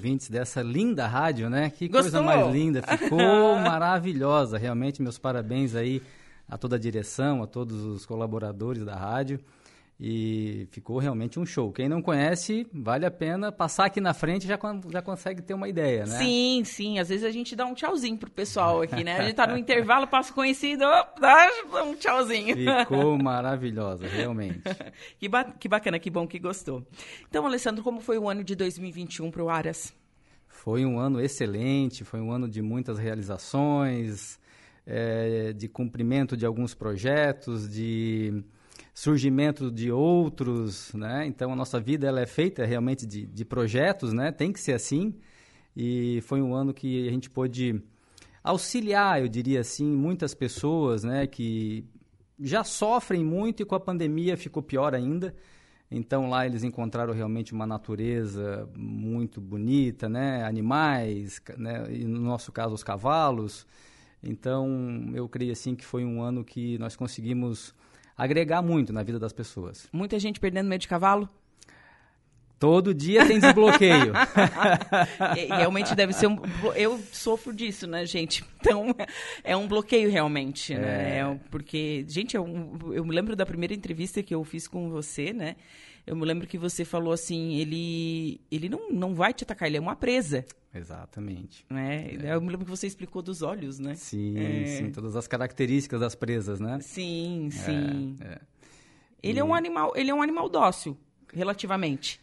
ouvintes dessa linda rádio, né? Que Gostou? coisa mais linda, ficou maravilhosa. Realmente, meus parabéns aí a toda a direção, a todos os colaboradores da rádio. E ficou realmente um show. Quem não conhece, vale a pena passar aqui na frente já, já consegue ter uma ideia, né? Sim, sim. Às vezes a gente dá um tchauzinho pro pessoal aqui, né? A gente tá no intervalo, passa conhecido, dá um tchauzinho. Ficou maravilhosa, realmente. Que, ba- que bacana, que bom que gostou. Então, Alessandro, como foi o ano de 2021 pro Aras? Foi um ano excelente, foi um ano de muitas realizações, eh, de cumprimento de alguns projetos, de surgimento de outros, né? Então a nossa vida ela é feita realmente de, de projetos, né? Tem que ser assim. E foi um ano que a gente pôde auxiliar, eu diria assim, muitas pessoas, né? Que já sofrem muito e com a pandemia ficou pior ainda. Então lá eles encontraram realmente uma natureza muito bonita, né? Animais, né? E no nosso caso os cavalos. Então eu creio assim que foi um ano que nós conseguimos agregar muito na vida das pessoas. Muita gente perdendo medo de cavalo? Todo dia tem desbloqueio. É, realmente deve ser um. Eu sofro disso, né, gente? Então, é um bloqueio realmente, né? É um- porque, gente, eu, eu me lembro da primeira entrevista que eu fiz com você, né? Eu me lembro que você falou assim: ele, ele não, não vai te atacar, ele é uma presa, Exatamente. né? Eu me lembro que você explicou dos olhos, né? Sim, É. sim, todas as características das presas, né? Sim, sim. é. Ele é um animal, ele é um animal dócil, relativamente.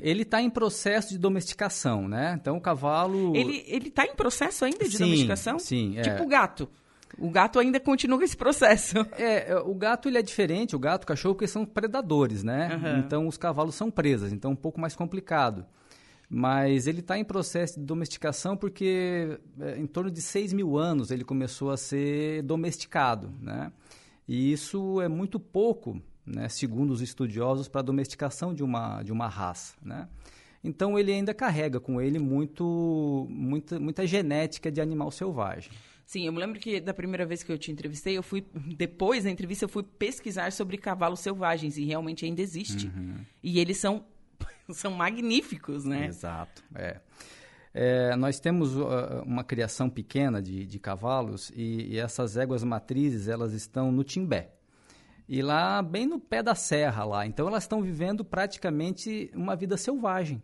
Ele está em processo de domesticação, né? Então o cavalo Ele, ele tá em processo ainda de Sim, domesticação? sim, é. Tipo o gato. O gato ainda continua esse processo. É, é, o gato ele é diferente, o gato e o cachorro, porque são predadores, né? Aham. Então os cavalos são presas, então é um pouco mais complicado. Mas ele está em processo de domesticação porque é, em torno de 6 mil anos ele começou a ser domesticado, né? E isso é muito pouco, né, segundo os estudiosos, para a domesticação de uma, de uma raça, né? Então ele ainda carrega com ele muito, muita, muita genética de animal selvagem. Sim, eu me lembro que da primeira vez que eu te entrevistei, eu fui depois da entrevista eu fui pesquisar sobre cavalos selvagens e realmente ainda existe. Uhum. E eles são são magníficos, né? Exato. É. É, nós temos uh, uma criação pequena de, de cavalos e, e essas éguas matrizes elas estão no Timbé. E lá, bem no pé da serra lá. Então elas estão vivendo praticamente uma vida selvagem.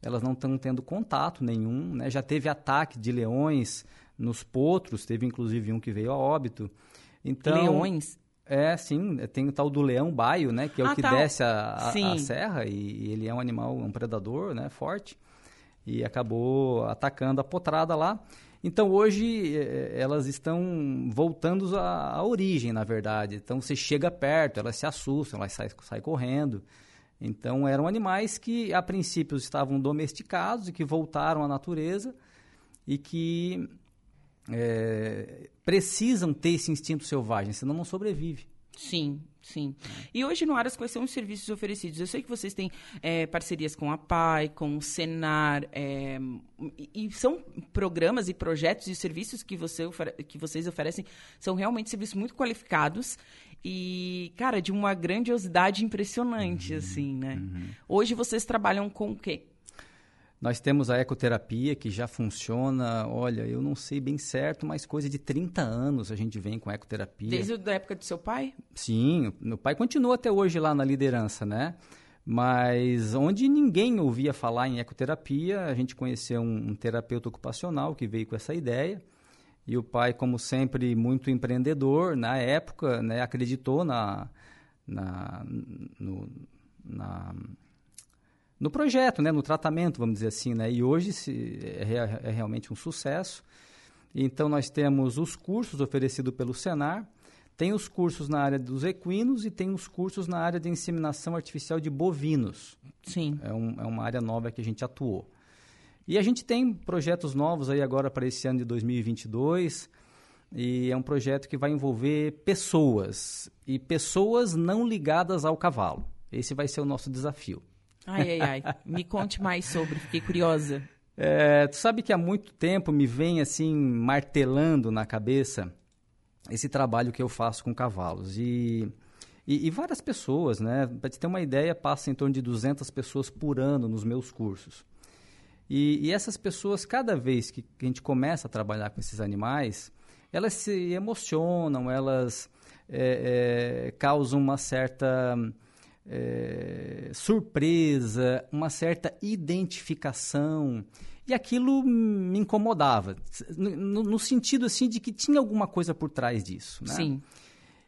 Elas não estão tendo contato nenhum, né? Já teve ataque de leões nos potros, teve inclusive um que veio a óbito. Então, Leões. É, sim, tem o tal do leão baio, né? Que é Ah, o que tá. desce a, a- a serra e, e ele é um animal, um predador, né? Forte. E acabou atacando a potrada lá. Então hoje eh, elas estão voltando à, à origem, na verdade. Então você chega perto, elas se assustam, elas saem, saem correndo. Então eram animais que a princípio estavam domesticados e que voltaram à natureza e que eh, precisam ter esse instinto selvagem, senão não sobrevive. Sim, sim. E hoje no Aras, quais são os serviços oferecidos? Eu sei que vocês têm é, parcerias com a PAI, com o Senar, é, e, são programas e projetos e serviços que, você, que vocês oferecem, são realmente serviços muito qualificados e, cara, de uma grandiosidade impressionante, assim, né? Hoje vocês trabalham com o quê? Nós temos a ecoterapia que já funciona, olha, eu não sei bem certo, mas coisa de 30 anos a gente vem com ecoterapia. Desde a época do seu pai? Sim, meu pai continua até hoje lá na liderança, né? Mas onde ninguém ouvia falar em ecoterapia, a gente conheceu um, um terapeuta ocupacional que veio com essa ideia. E o pai, como sempre, muito empreendedor, na época, né, acreditou na, na, no, na, no projeto, né, no tratamento, vamos dizer assim. Né? E hoje se, é, é realmente um sucesso. Então, nós temos os cursos oferecidos pelo Senar, tem os cursos na área dos equinos e tem os cursos na área de inseminação artificial de bovinos. Sim. É, um- é uma área nova que a gente atuou. E a gente tem projetos novos aí agora para esse ano de 2022. E é um projeto que vai envolver pessoas. E pessoas não ligadas ao cavalo. Esse vai ser o nosso desafio. Ai, ai, ai. Me conte mais sobre, fiquei curiosa. É, tu sabe que há muito tempo me vem assim martelando na cabeça esse trabalho que eu faço com cavalos e, e, e várias pessoas, né? Para te ter uma ideia, passa em torno de 200 pessoas por ano nos meus cursos. E, e, essas pessoas, cada vez que, a gente começa a trabalhar com esses animais, elas se emocionam, elas é, é, causam uma certa é, surpresa, uma certa identificação. E aquilo me incomodava, no, no, sentido assim de que tinha alguma coisa por trás disso. Né? Sim.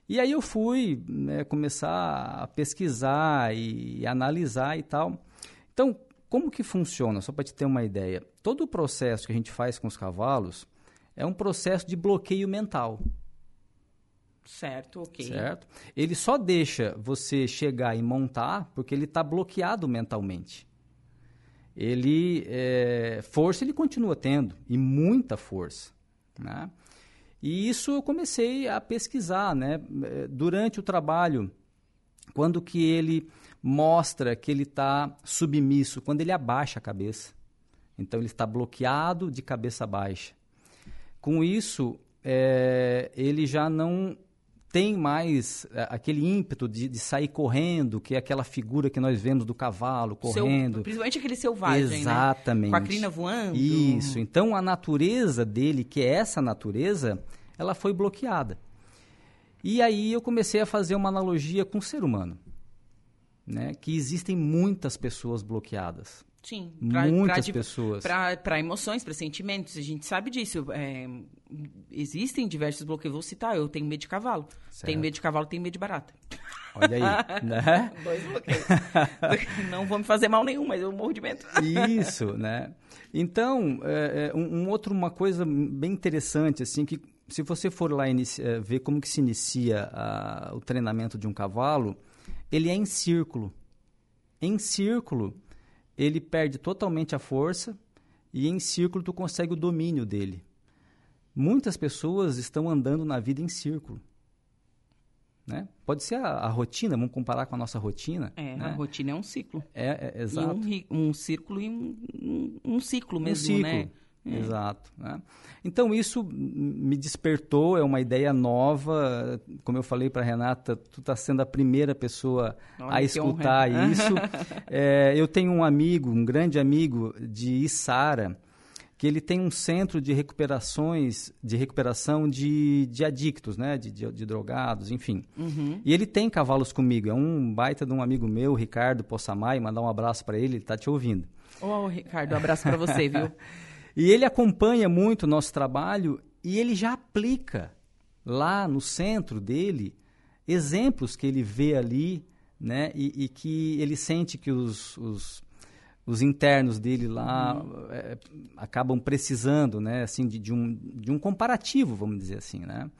E aí eu fui né, começar a pesquisar e, e analisar e tal. Então, como que funciona? Só para te ter uma ideia. Todo o processo que a gente faz com os cavalos é um processo de bloqueio mental. Certo, ok. Certo? Ele só deixa você chegar e montar porque ele está bloqueado mentalmente. Ele, é, força ele continua tendo, e muita força. Né? E isso eu comecei a pesquisar, né? Durante o trabalho, quando que ele mostra que ele está submisso, quando ele abaixa a cabeça. Então ele está bloqueado de cabeça baixa. Com isso, é, ele já não tem mais é, aquele ímpeto de, de, sair correndo, que é aquela figura que nós vemos do cavalo correndo. Seu, principalmente aquele selvagem, né? Exatamente. Né? Com a crina voando. Isso. Então, a natureza dele, que é essa natureza, ela foi bloqueada. E aí eu comecei a fazer uma analogia com o ser humano. Né? Que existem muitas pessoas bloqueadas. Sim, pra, muitas pra, pessoas. Para emoções, para sentimentos, a gente sabe disso. É, existem diversos bloqueios. Vou citar, eu tenho medo de cavalo. Certo. Tenho medo de cavalo, tenho medo de barata. Olha aí, né? Dois bloqueios. Não vou me fazer mal nenhum, mas eu morro de medo. Isso, né? Então, é, um, um, outro, uma coisa bem interessante, assim, que se você for lá inicia, é, ver como que se inicia a, o treinamento de um cavalo, ele é em círculo. Em círculo, ele perde totalmente a força e em círculo tu consegue o domínio dele. Muitas pessoas estão andando na vida em círculo. Né? Pode ser a, a, rotina, vamos comparar com a nossa rotina. É, né? a rotina é um ciclo. É, é exato. Um, um, círculo e um, um, um ciclo mesmo, um ciclo. né? É. Exato. Né? Então, isso me despertou, é uma ideia nova. Como eu falei para Renata, tu está sendo a primeira pessoa Olha, a escutar isso. é, eu tenho um amigo, um grande amigo de Içara, que ele tem um centro de recuperações, de recuperação de, de adictos, né? de, de, de drogados, enfim. Uhum. E ele tem cavalos comigo. É um baita de um amigo meu, Ricardo Possamay, mandar um abraço para ele, ele está te ouvindo. Ô, oh, Ricardo, um abraço para você, viu? E ele acompanha muito o nosso trabalho e ele já aplica lá no centro dele exemplos que ele vê ali, né? E, e que ele sente que os, os, os internos dele lá uhum. é, acabam precisando, né? Assim, de, de, um, de um comparativo, vamos dizer assim, né?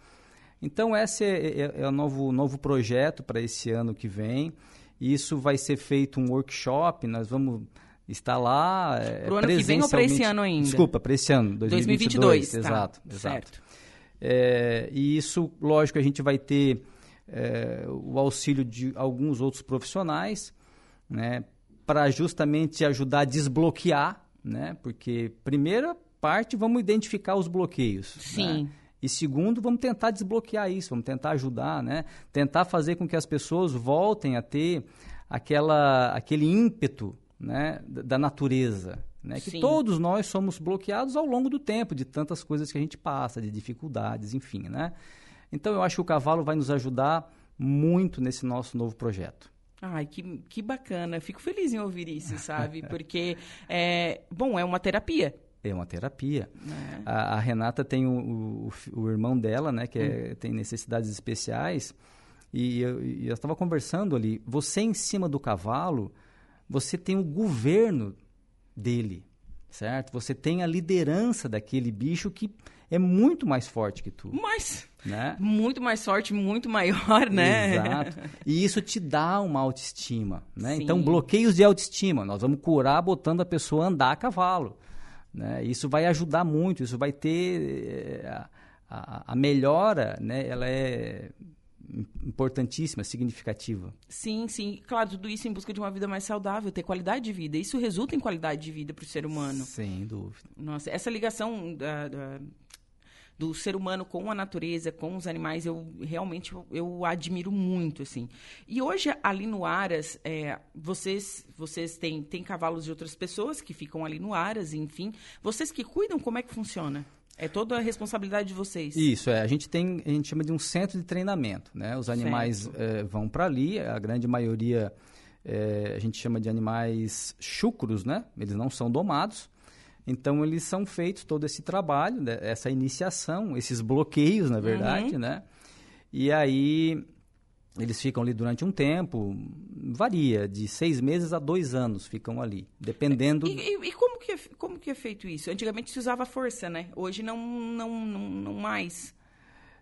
Então, esse é, é, é o novo, novo projeto para esse ano que vem. Isso vai ser feito um workshop, nós vamos está lá é, Pro ano que vem ou para esse ano ainda? Desculpa, para esse ano, 2022. 2022 exato, tá, exato. Certo. É, e isso, lógico, a gente vai ter é, o auxílio de alguns outros profissionais, né, para justamente ajudar a desbloquear, né, porque primeira parte vamos identificar os bloqueios. Sim. Né? E segundo, vamos tentar desbloquear isso, vamos tentar ajudar, né? Tentar fazer com que as pessoas voltem a ter aquela, aquele ímpeto né, da natureza. Né? Que todos nós somos bloqueados ao longo do tempo de tantas coisas que a gente passa, de dificuldades, enfim. Né? Então eu acho que o cavalo vai nos ajudar muito nesse nosso novo projeto. Ai, que, que bacana. Fico feliz em ouvir isso, sabe? Porque, é, bom, é uma terapia. É uma terapia. É. A, a, Renata tem o, o, o, irmão dela, né, que é, hum. tem necessidades especiais, e eu estava conversando ali. Você em cima do cavalo, você tem o governo dele, certo? Você tem a liderança daquele bicho que é muito mais forte que tu. Mais, né? Muito mais forte, muito maior, né? Exato. E isso te dá uma autoestima, né? Então, bloqueios de autoestima, nós vamos curar botando a pessoa a andar a cavalo. Né? Isso vai ajudar muito, isso vai ter... Eh, a, a, a melhora, né? Ela é importantíssima, significativa. Sim, sim. Claro, tudo isso em busca de uma vida mais saudável, ter qualidade de vida. Isso resulta em qualidade de vida para o ser humano. Sem dúvida. Nossa, essa ligação da, da do ser humano com a natureza, com os animais, eu realmente eu, eu admiro muito, assim. E hoje, ali no Aras, é, vocês, vocês têm, têm cavalos de outras pessoas que ficam ali no Aras, enfim. Vocês que cuidam, como é que funciona? É toda a responsabilidade de vocês. Isso, é. A gente tem, a gente chama de um centro de treinamento, né? Os animais é, vão para ali, a grande maioria é, a gente chama de animais chucros, né? Eles não são domados. Então, eles são feitos todo esse trabalho, né? essa iniciação, esses bloqueios, na verdade, uhum. né? E aí, eles ficam ali durante um tempo, varia, de seis meses a dois anos ficam ali, dependendo... E, e, e como, que é, como que é feito isso? Antigamente se usava força, né? Hoje não, não, não, não mais.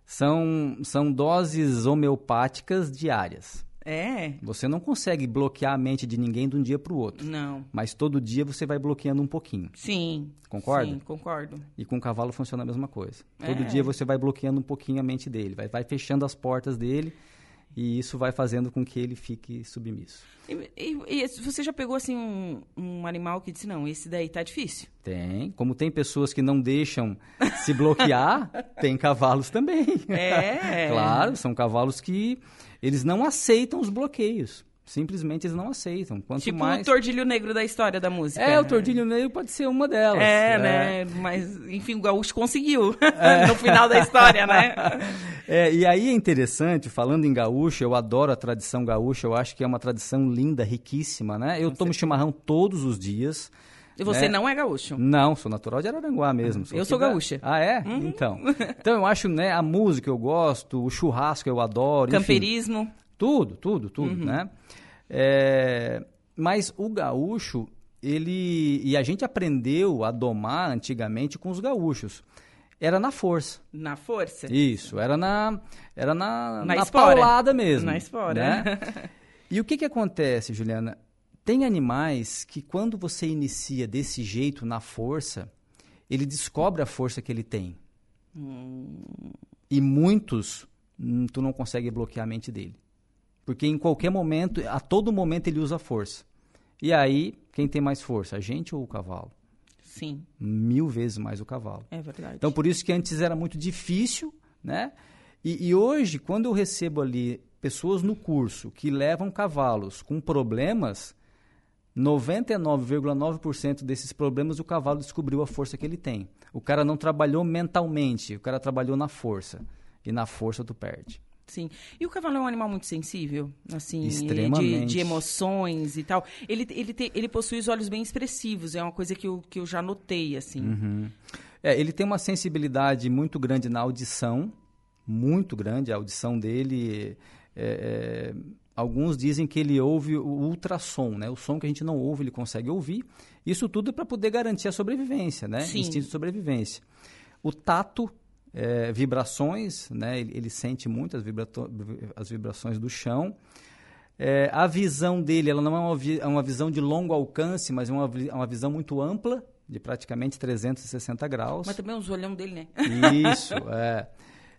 São, são doses homeopáticas diárias. É. Você não consegue bloquear a mente de ninguém de um dia para o outro. Não. Mas todo dia você vai bloqueando um pouquinho. Sim. Concorda? Sim, concordo. E com o cavalo funciona a mesma coisa. Todo é. dia você vai bloqueando um pouquinho a mente dele, vai, vai fechando as portas dele e isso vai fazendo com que ele fique submisso. E, e, e, você já pegou assim um, um, animal que disse não, esse daí tá difícil? Tem. Como tem pessoas que não deixam se bloquear, tem cavalos também. É. claro, são cavalos que eles não aceitam os bloqueios. Simplesmente eles não aceitam. Quanto tipo mais... o tordilho negro da história da música. É, o tordilho negro pode ser uma delas. É, é. né? Mas, enfim, o Gaúcho conseguiu é. no final da história, né? É, e aí é interessante, falando em gaúcho, eu adoro a tradição gaúcha, eu acho que é uma tradição linda, riquíssima, né? Eu Com tomo certeza. chimarrão todos os dias. E você né? não é gaúcho? Não, sou natural de Araranguá mesmo. Sou eu sou gaúcha. Ah, é? Uhum. Então. Então eu acho, né, a música eu gosto, o churrasco eu adoro. Camperismo. Enfim, tudo, tudo, tudo, uhum. né? É, mas o gaúcho, ele. E a gente aprendeu a domar antigamente com os gaúchos. Era na força. Na força? Isso, era na. Era na, na, na paulada mesmo. Na espora. Né? e o que, que acontece, Juliana? Tem animais que quando você inicia desse jeito, na força, ele descobre a força que ele tem. Hum. E muitos, hum, tu não consegue bloquear a mente dele. Porque em qualquer momento, a todo momento ele usa força. E aí, quem tem mais força, a gente ou o cavalo? Sim. Mil vezes mais o cavalo. É verdade. Então, por isso que antes era muito difícil, né? E, e hoje, quando eu recebo ali pessoas no curso que levam cavalos com problemas, 99,9% desses problemas o cavalo descobriu a força que ele tem. O cara não trabalhou mentalmente, o cara trabalhou na força. E na força tu perde. Sim. E o cavalo é um animal muito sensível, assim, Extremamente. De, de emoções e tal. Ele, ele, te, ele possui os olhos bem expressivos, é uma coisa que eu, que eu já notei, assim. Uhum. É, ele tem uma sensibilidade muito grande na audição, muito grande. A audição dele, é, é, alguns dizem que ele ouve o ultrassom, né? O som que a gente não ouve, ele consegue ouvir. Isso tudo é para poder garantir a sobrevivência, né? Sim. Instinto de sobrevivência. O tato é, vibrações, né? Ele, ele sente muito as, as, vibrações do chão. É, a visão dele, ela não é uma, vi é uma, visão de longo alcance, mas é uma, é uma visão muito ampla, de praticamente 360 graus. Mas também os olhão dele, né? Isso, é.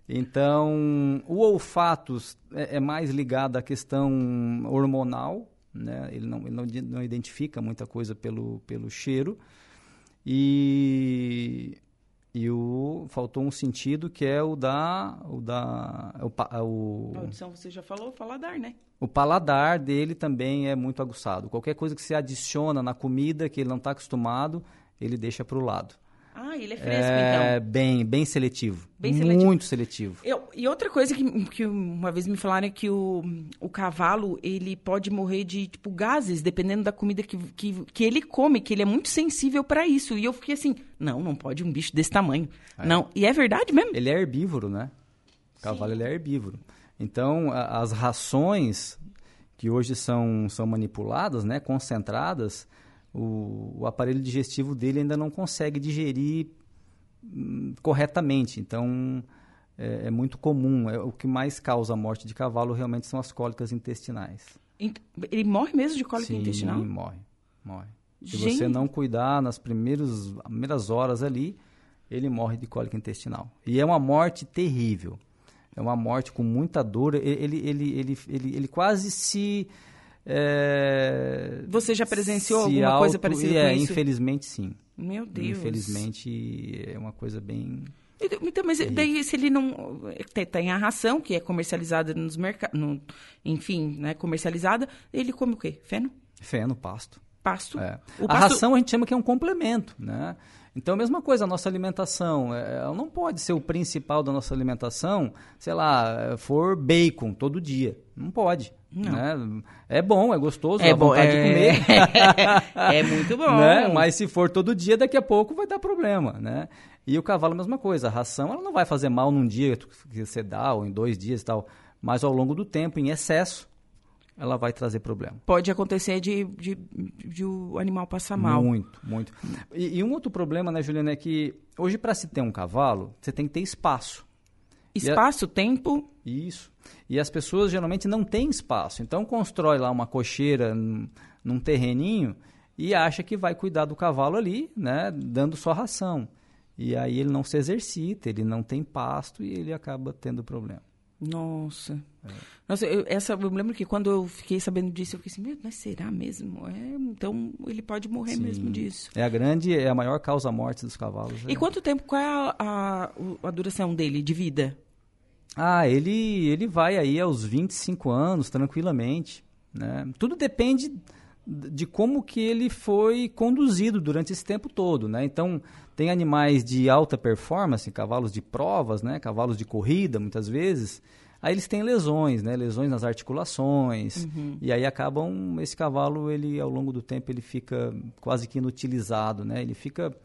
Então, o olfato é, é, mais ligado à questão hormonal, né? Ele não, ele não, não identifica muita coisa pelo, pelo cheiro. E e o faltou um sentido que é o da o da o, o a audição você já falou, o paladar, né? O paladar dele também é muito aguçado. Qualquer coisa que você adiciona na comida que ele não está acostumado, ele deixa para o lado. Ah, ele é fresco, é, então. Bem, bem seletivo. Bem seletivo. Muito seletivo. Eu, e outra coisa que, que uma vez me falaram é que o, o cavalo, ele pode morrer de, tipo, gases, dependendo da comida que, que, que ele come, que ele é muito sensível para isso. E eu fiquei assim, não, não pode um bicho desse tamanho. É. Não, e é verdade mesmo. Ele é herbívoro, né? O cavalo, Sim. ele é herbívoro. Então, a, as rações que hoje são, são manipuladas, né, concentradas, o, o aparelho digestivo dele ainda não consegue digerir hum, corretamente. Então, é, é, muito comum. É, o que mais causa a morte de cavalo realmente são as cólicas intestinais. Ele morre mesmo de cólica Sim, intestinal? Sim, morre. morre. Se Gente. você não cuidar nas primeiros, primeiras horas ali, ele morre de cólica intestinal. E é uma morte terrível. É uma morte com muita dor. Ele, ele, ele, ele, ele, ele quase se é, Você já presenciou alguma auto, coisa parecida é, com isso? Infelizmente, sim. Meu Deus. Infelizmente, é uma coisa bem... Então, mas daí se ele não tem, a ração que é comercializada nos mercados, enfim, né, comercializada, ele come o quê? Feno? Feno, pasto. Pasto. É. O A pasto- ração a gente chama que é um complemento, né? Então, a mesma coisa, a nossa alimentação, é, ela não pode ser o principal da nossa alimentação, sei lá, for bacon todo dia. Não pode. Né? É bom, é gostoso, É bom, vontade de é... comer. é muito bom. né? Mas se for todo dia, daqui a pouco vai dar problema, né? E o cavalo a mesma coisa, a ração ela não vai fazer mal num dia que você dá ou em dois dias e tal, mas ao longo do tempo, em excesso, ela vai trazer problema. Pode acontecer de, de, de o animal passar mal. Muito, muito. E, e um outro problema, né, Juliana, é que hoje para se ter um cavalo, você tem que ter espaço. Espaço, tempo. Isso. E as pessoas geralmente não têm espaço. Então constrói lá uma cocheira num, num terreninho e acha que vai cuidar do cavalo ali, né, dando só ração. E aí ele não se exercita, ele não tem pasto e ele acaba tendo problema. Nossa. É. Nossa, eu, essa, eu me lembro que quando eu fiquei sabendo disso, eu fiquei assim, "Meu, mas será mesmo? É, então ele pode morrer Sim. mesmo disso. É a grande, é a maior causa morte dos cavalos. E é. quanto tempo, qual é a, a, a duração dele de vida? Ah, ele, ele vai aí aos 25 anos, tranquilamente. Né? Tudo depende de como que ele foi conduzido durante esse tempo todo. Né? Então, tem animais de alta performance, cavalos de provas, né? cavalos de corrida, muitas vezes. Aí eles têm lesões, né? lesões nas articulações. E aí acabam, esse cavalo, ele ao longo do tempo, ele fica quase que inutilizado. Né? Ele fica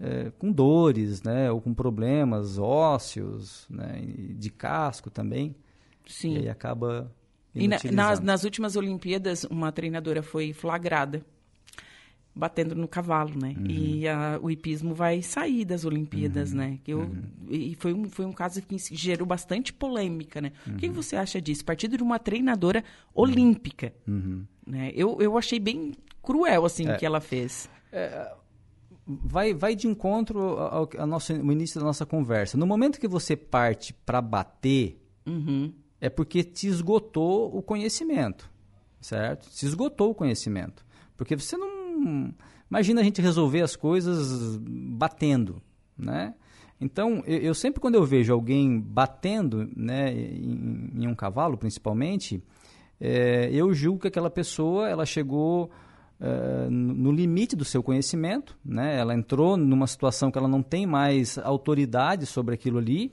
é, com dores, né, ou com problemas ósseos, né, de casco também, Sim. e aí acaba E na- nas, nas últimas Olimpíadas, uma treinadora foi flagrada batendo no cavalo, né? Uhum. E a- o hipismo vai sair das Olimpíadas, né? Que eu, Uhum. E foi um, foi um caso que gerou bastante polêmica, né? O Uhum. que você acha disso? Partido de uma treinadora olímpica, Uhum. né? Eu, eu achei bem cruel, assim, É. que ela fez. vai, vai de encontro ao, ao nosso, ao início da nossa conversa. No momento que você parte para bater, Uhum. é porque te esgotou o conhecimento, certo? Se esgotou o conhecimento. Porque você não... Imagina a gente resolver as coisas batendo, né? Então, eu, eu sempre quando eu vejo alguém batendo né, em, em um cavalo, principalmente, é, eu julgo que aquela pessoa ela chegou é, no limite do seu conhecimento, né? ela entrou numa situação que ela não tem mais autoridade sobre aquilo ali,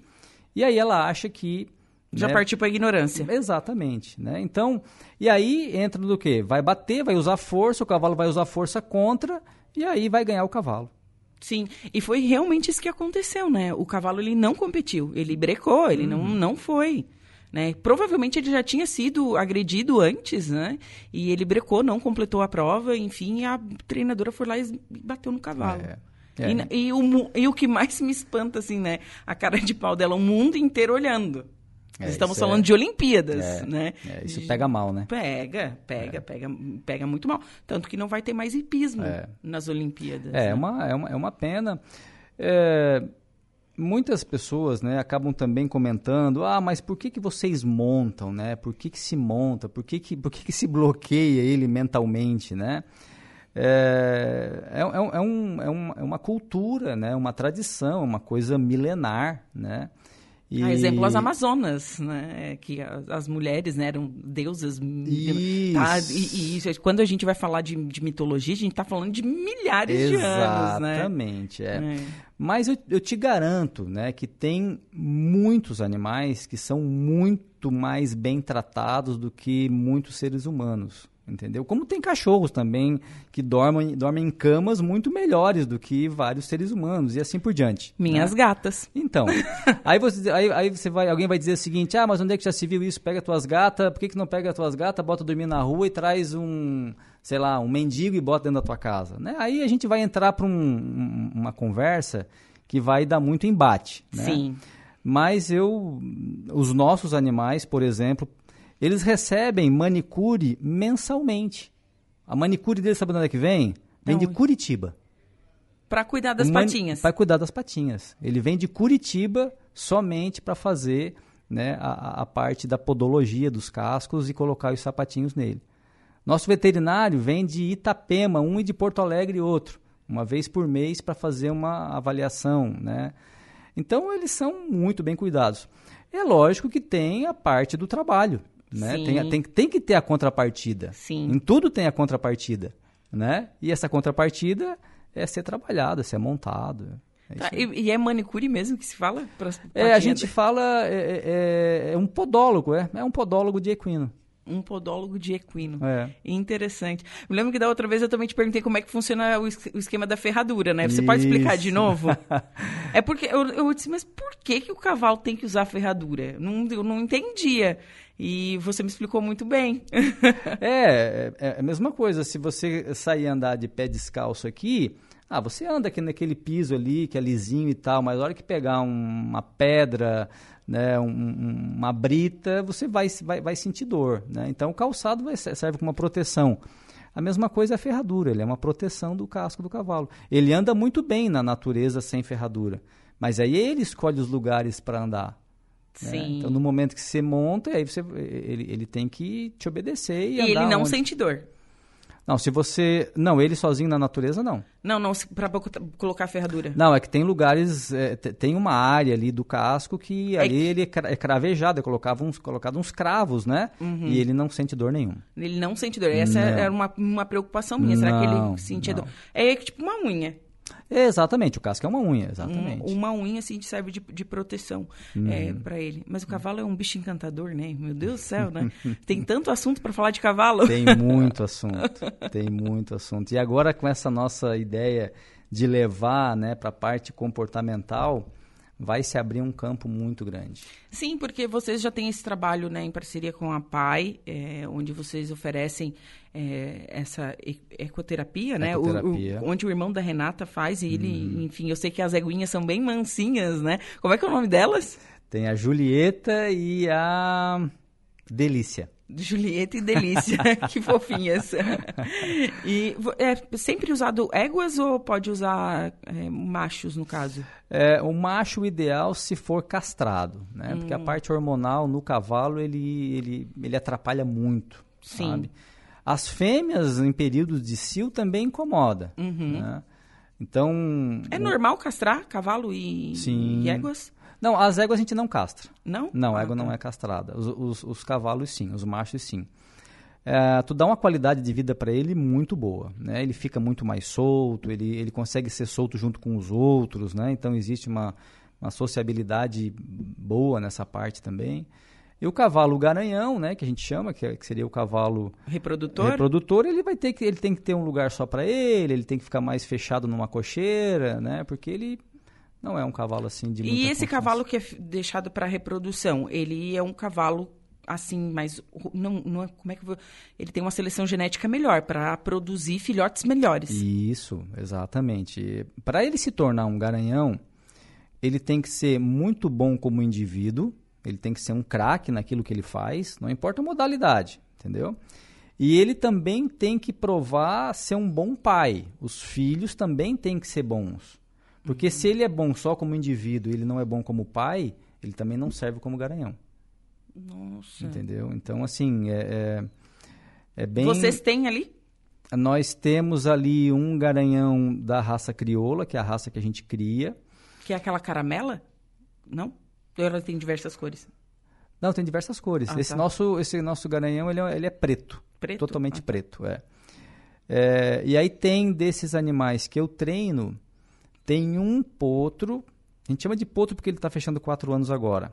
e aí ela acha que Já né, partiu para a ignorância. Exatamente, né? Então, e aí entra do quê? Vai bater, vai usar força, o cavalo vai usar força contra e aí vai ganhar o cavalo. Sim, e foi realmente isso que aconteceu, né? O cavalo ele não competiu, ele brecou, ele Uhum. não, não foi. Né? Provavelmente ele já tinha sido agredido antes, né? E ele brecou, não completou a prova, enfim, a treinadora foi lá e bateu no cavalo. É, é. E, e o, e o que mais me espanta, assim, né? A cara de pau dela, o mundo inteiro olhando. É, Estamos isso falando é- de Olimpíadas, é, né? é, isso pega mal, né? Pega, pega, pega, pega muito mal. Tanto que não vai ter mais hipismo É. nas Olimpíadas. É, né? é, uma, é, uma, é uma pena. É, muitas pessoas né, acabam também comentando, ah, mas por que, que vocês montam, né? Por que, que se monta? Por que, que, por que, que se bloqueia ele mentalmente, né? É, é, é, um- é, um, é, uma, é uma cultura, né? uma tradição, uma coisa milenar, né? E- Ah, exemplo, as Amazonas, né? Que a- as mulheres né, eram deusas. Isso. Tá? E, e quando a gente vai falar de, de mitologia, a gente está falando de milhares de anos, né? Exatamente, é. É. Mas eu, eu te garanto né, que tem muitos animais que são muito mais bem tratados do que muitos seres humanos. Entendeu? Como tem cachorros também que dormem, dormem em camas muito melhores do que vários seres humanos e assim por diante. Minhas né? gatas. Então, aí você, aí, aí você vai, alguém vai dizer o seguinte, ah, mas onde é que já se viu isso? Pega tuas gatas, por que, que não pega tuas gatas, bota dormir na rua e traz um, sei lá, um mendigo e bota dentro da tua casa, né? Aí a gente vai entrar para uma conversa que vai dar muito embate, né? Sim. Mas eu, os nossos animais, por exemplo, eles recebem manicure mensalmente. A manicure deles, sabe de onde é que vem? Vem de? Curitiba. Para cuidar das mani- patinhas. Para cuidar das patinhas. Ele vem de Curitiba somente para fazer né, a, a parte da podologia dos cascos e colocar os sapatinhos nele. Nosso veterinário vem de Itapema, um e de Porto Alegre outro, uma vez por mês para fazer uma avaliação, né? Então, eles são muito bem cuidados. É lógico que tem a parte do trabalho, né? Tem, tem, tem que ter a contrapartida. Sim. Em tudo tem a contrapartida, né? E essa contrapartida é ser trabalhado, é ser montado. É tá, e, e, é manicure mesmo que se fala? Pra, pra é, a gente fala, é, é, é, é, um podólogo, é, é um podólogo de equino um podólogo de equino. É. Interessante. Me lembro que da outra vez eu também te perguntei como é que funciona o, esquema da ferradura, né? Você Isso. pode explicar de novo? é porque eu, eu disse, mas por que, que o cavalo tem que usar ferradura? Não, eu não entendia. E você me explicou muito bem. é, é, é a mesma coisa. Se você sair andar de pé descalço aqui, ah, você anda aqui naquele piso ali, que é lisinho e tal, mas a hora que pegar um, uma pedra, né, um, uma brita, você vai, vai, vai sentir dor. Né? Então, o calçado vai, serve como uma proteção. A mesma coisa é a ferradura, ele é uma proteção do casco do cavalo. Ele anda muito bem na natureza sem ferradura, mas aí ele escolhe os lugares para andar. Né? Então, no momento que você monta, aí você, ele, ele tem que te obedecer e, e ele não onde... sente dor. Não, se você. Não, ele sozinho na natureza, não. Não, não, para colocar a ferradura. Não, é que tem lugares. É, tem uma área ali do casco que é ali que... ele é, é cravejado, colocava uns, colocado uns cravos, né? Uhum. E ele não sente dor nenhuma. Ele não sente dor. Essa não. era uma, uma preocupação minha. Será não, que ele sentia não. dor? É tipo uma unha. Exatamente, o casco é uma unha, exatamente. Um, uma unha, assim, serve de, de proteção uhum. é, para ele. Mas o cavalo é um bicho encantador, né? Meu Deus do céu, né? Tem tanto assunto para falar de cavalo. Tem muito assunto, tem muito assunto. E agora com essa nossa ideia de levar né, para a parte comportamental, vai se abrir um campo muito grande. Sim, porque vocês já têm esse trabalho né, em parceria com a PAI, é, onde vocês oferecem é, essa ecoterapia, né? Ecoterapia. O, o, onde o irmão da Renata faz, e ele, hum. enfim, eu sei que as eguinhas são bem mansinhas, né? Como é que é o nome delas? Tem a Julieta e a Delícia. Julieta e Delícia, que fofinhas. e é sempre usado éguas ou pode usar é, machos, no caso? É, o macho ideal se for castrado, né? Hum. Porque a hum. parte hormonal no cavalo, ele, ele, ele atrapalha muito, Sim. sabe? As fêmeas em períodos de cio também incomoda, uhum. né? Então... É normal castrar cavalo e, Sim. e éguas? Não, as éguas a gente não castra. Não? Não, a ah, égua tá. não é castrada. Os, os, os, cavalos sim, os machos sim. É, tu dá uma qualidade de vida para ele muito boa, né? Ele fica muito mais solto, ele, ele consegue ser solto junto com os outros, né? Então existe uma, uma sociabilidade boa nessa parte também. E o cavalo garanhão, né, que a gente chama, que, é, que seria o cavalo reprodutor, reprodutor, ele vai ter que ele tem que ter um lugar só para ele, ele tem que ficar mais fechado numa cocheira, né, porque ele não é um cavalo assim de E esse confiança. cavalo que é deixado para reprodução, ele é um cavalo assim, mas não, não é, como é que eu vou, ele tem uma seleção genética melhor para produzir filhotes melhores. Isso, exatamente. Para ele se tornar um garanhão, ele tem que ser muito bom como indivíduo, ele tem que ser um craque naquilo que ele faz, não importa a modalidade, entendeu? E ele também tem que provar ser um bom pai. Os filhos também têm que ser bons. Porque se ele é bom só como indivíduo e ele não é bom como pai, ele também não serve como garanhão. Nossa. Entendeu? Então, assim, é, é, é bem... Vocês têm ali? Nós temos ali um garanhão da raça crioula, que é a raça que a gente cria. Que é aquela caramela? Não? Ou ela tem diversas cores? Não, tem diversas cores. Ah, esse, tá. nosso, esse nosso garanhão, ele é, ele é preto. Preto? Totalmente ah, preto, é. é. E aí tem desses animais que eu treino tem um potro, a gente chama de potro porque ele está fechando quatro anos agora,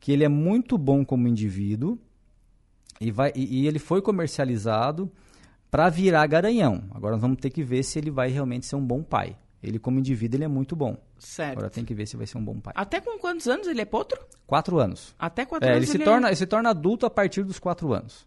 que ele é muito bom como indivíduo e, vai, e, e ele foi comercializado para virar garanhão. Agora nós vamos ter que ver se ele vai realmente ser um bom pai. Ele, como indivíduo, ele é muito bom. Certo. Agora tem que ver se vai ser um bom pai. Até com quantos anos ele é potro? Quatro anos. Até quatro é, anos. Ele, se, torna, é... ele se torna adulto a partir dos quatro anos.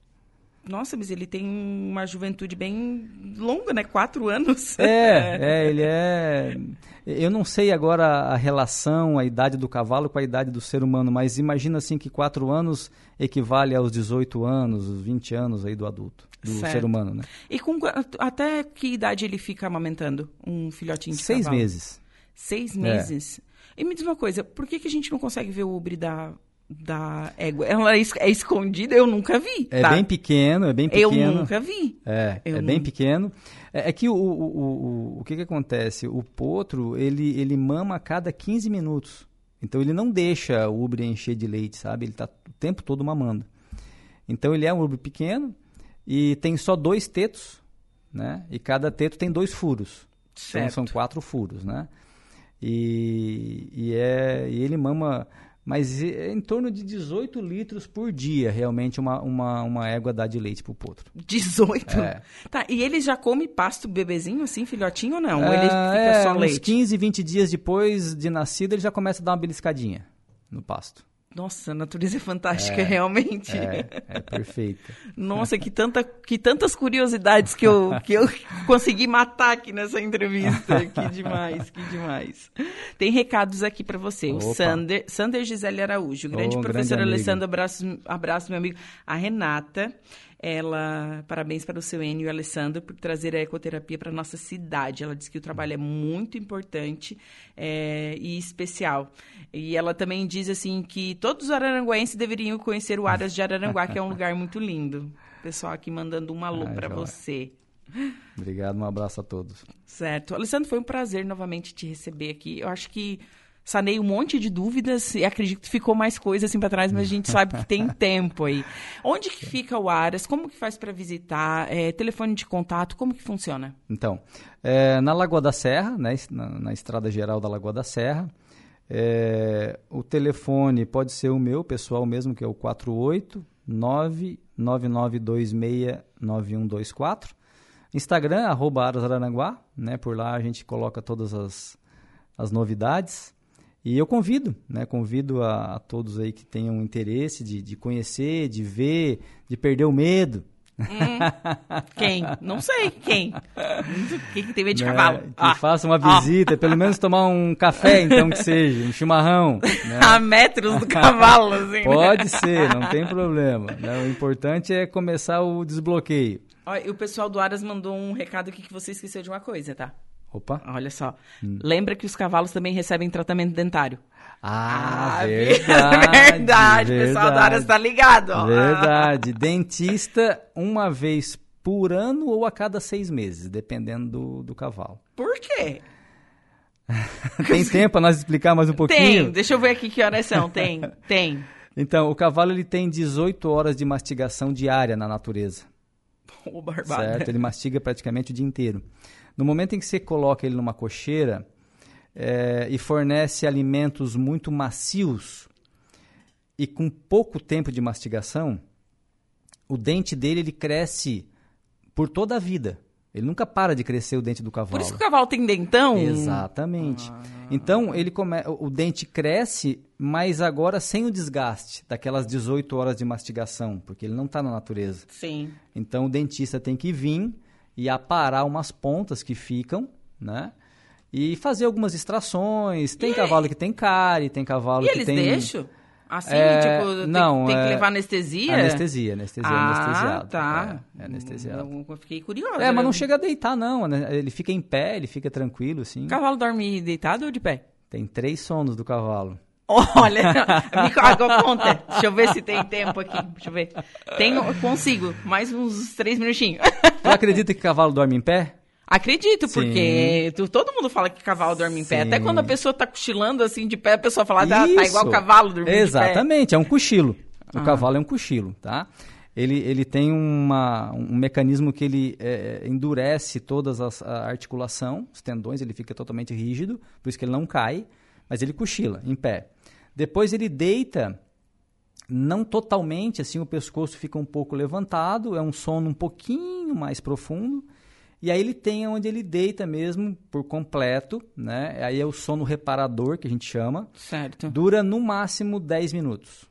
Nossa, mas ele tem uma juventude bem longa, né? Quatro anos. É, é, ele é. Eu não sei agora a relação, a idade do cavalo com a idade do ser humano, mas imagina assim que quatro anos equivale aos 18 anos, os 20 anos aí do adulto, do certo. ser humano, né? E com até que idade ele fica amamentando um filhotinho de Seis cavalo? meses. Seis meses. É. E me diz uma coisa, por que, que a gente não consegue ver o ubre da égua. Ela é, é escondida, eu nunca vi. É tá? bem pequeno, é bem pequeno. Eu nunca vi. É, eu é bem pequeno. É, é que o, o, o, o, o que, que acontece? O potro, ele, ele mama a cada 15 minutos. Então ele não deixa o ubre encher de leite, sabe? Ele está o tempo todo mamando. Então ele é um ubre pequeno e tem só dois tetos, né? E cada teto tem dois furos. Certo. Então são quatro furos, né? E, e, é, e ele mama mas é em torno de 18 litros por dia, realmente, uma, uma, uma égua dá de leite pro potro. 18? É. Tá, e ele já come pasto bebezinho, assim, filhotinho ou não? ou ele fica é, só leite? Uns 15, 20 dias depois de nascido, ele já começa a dar uma beliscadinha no pasto. Nossa, a natureza é fantástica, é, realmente. É, é perfeita. Nossa, que, tanta, que tantas curiosidades que eu, que eu consegui matar aqui nessa entrevista. Que demais, que demais. Tem recados aqui para você. Opa. O Sander, Sander Gisele Araújo, o grande oh, professor grande Alessandro, abraço, abraço, meu amigo. A Renata. Ela, parabéns para o seu Enio e o Alessandro por trazer a ecoterapia para nossa cidade. Ela disse que o trabalho é muito importante é, e especial. E ela também diz assim que todos os araranguenses deveriam conhecer o Aras de Araranguá, que é um lugar muito lindo. Pessoal aqui mandando um alô para você. Obrigado, um abraço a todos. Certo. Alessandro, foi um prazer novamente te receber aqui. Eu acho que sanei um monte de dúvidas e acredito que ficou mais coisa assim para trás, mas a gente sabe que tem tempo aí. Onde que fica o Aras? Como que faz para visitar? É, telefone de contato? Como que funciona? Então, é, na Lagoa da Serra, né, na, na, estrada geral da Lagoa da Serra, é, o telefone pode ser o meu, pessoal mesmo, que é o 489 99269124. Instagram, arroba Araranguá, né? Por lá a gente coloca todas as, as novidades. E eu convido, né? Convido a, a todos aí que tenham interesse de, de conhecer, de ver, de perder o medo. Hum, quem? Não sei quem. Quem que tem medo de né? cavalo? Que ah, faça uma visita, ah. pelo menos tomar um café, então, que seja, um chimarrão. Né? A metros do cavalo, assim. Pode né? ser, não tem problema. Né? O importante é começar o desbloqueio. Olha, e o pessoal do Aras mandou um recado aqui que você esqueceu de uma coisa, tá? Opa. Olha só. Hum. Lembra que os cavalos também recebem tratamento dentário. Ah, ah verdade. verdade. O pessoal da área está ligado. Ó. Verdade. Dentista uma vez por ano ou a cada seis meses, dependendo do, do cavalo. Por quê? tem tempo para nós explicar mais um pouquinho? Tem. Deixa eu ver aqui que horas são. Tem. Tem. Então, o cavalo ele tem 18 horas de mastigação diária na natureza. Ô, barbada. Certo? Ele mastiga praticamente o dia inteiro. No momento em que você coloca ele numa cocheira é, e fornece alimentos muito macios e com pouco tempo de mastigação, o dente dele ele cresce por toda a vida. Ele nunca para de crescer o dente do cavalo. Por isso que o cavalo tem dentão? Exatamente. Ah. Então, ele come... o dente cresce, mas agora sem o desgaste daquelas 18 horas de mastigação, porque ele não está na natureza. Sim. Então, o dentista tem que vir e aparar umas pontas que ficam, né? E fazer algumas extrações. Tem e cavalo que tem cárie, tem cavalo e que eles tem... deixam? Assim, é, tipo, não, tem, tem é... que levar anestesia? Anestesia, anestesia, ah, anestesiado. tá. É, é anestesiado. Eu fiquei curiosa. É, mas não chega a deitar, não. Né? Ele fica em pé, ele fica tranquilo, assim. O cavalo dorme deitado ou de pé? Tem três sonos do cavalo. Olha, me conta. Deixa eu ver se tem tempo aqui. Deixa eu ver. Tenho, consigo. Mais uns três minutinhos. Tu acredita que cavalo dorme em pé? Acredito, porque todo mundo fala que cavalo dorme em Sim. pé. Até quando a pessoa tá cochilando assim de pé, a pessoa fala, ah, tá igual cavalo dormindo Exatamente, é um cochilo. O ah. cavalo é um cochilo, tá? Ele, ele tem uma, um mecanismo que ele é, endurece toda a articulação, os tendões, ele fica totalmente rígido, por isso que ele não cai, mas ele cochila em pé. Depois ele deita, não totalmente, assim o pescoço fica um pouco levantado, é um sono um pouquinho mais profundo. E aí ele tem onde ele deita mesmo por completo, né? Aí é o sono reparador que a gente chama. Certo. Dura no máximo 10 minutos.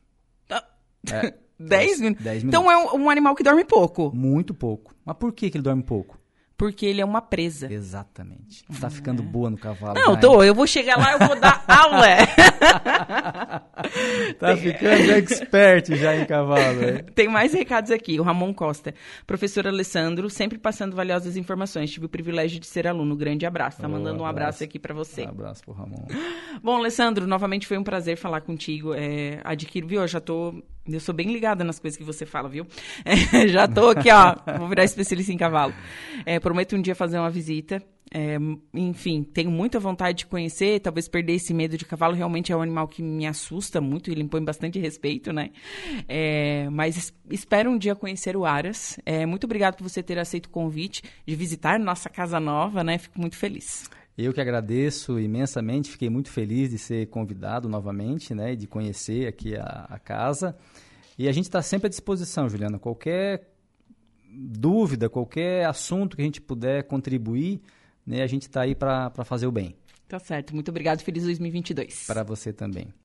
Ah. É, 10 minutos? minutos. Então é um, um, animal que dorme pouco. Muito pouco. Mas por que, que ele dorme pouco? Porque ele é uma presa. Exatamente. Tá ficando é. boa no cavalo. Não, tô. Eu vou chegar lá e vou dar aula. tá ficando expert já em cavalo. É? Tem mais recados aqui. O Ramon Costa. Professor Alessandro, sempre passando valiosas informações. Tive o privilégio de ser aluno. Grande abraço. Tá oh, mandando um abraço. abraço aqui para você. Um abraço pro Ramon. Bom, Alessandro, novamente foi um prazer falar contigo. É, adquiro, viu? Eu já tô eu sou bem ligada nas coisas que você fala, viu? É, já tô aqui, ó. Vou virar especialista em cavalo. É, prometo um dia fazer uma visita. É, enfim, tenho muita vontade de conhecer, talvez perder esse medo de cavalo. Realmente é um animal que me assusta muito ele impõe bastante respeito, né? É, mas espero um dia conhecer o Aras. É, muito obrigado por você ter aceito o convite de visitar nossa casa nova, né? Fico muito feliz. Eu que agradeço imensamente, fiquei muito feliz de ser convidado novamente, né? De conhecer aqui a, a casa. E a gente está sempre à disposição, Juliana. Qualquer dúvida, qualquer assunto que a gente puder contribuir, né, a gente está aí para fazer o bem. Tá certo. Muito obrigado. Feliz 2022. Para você também.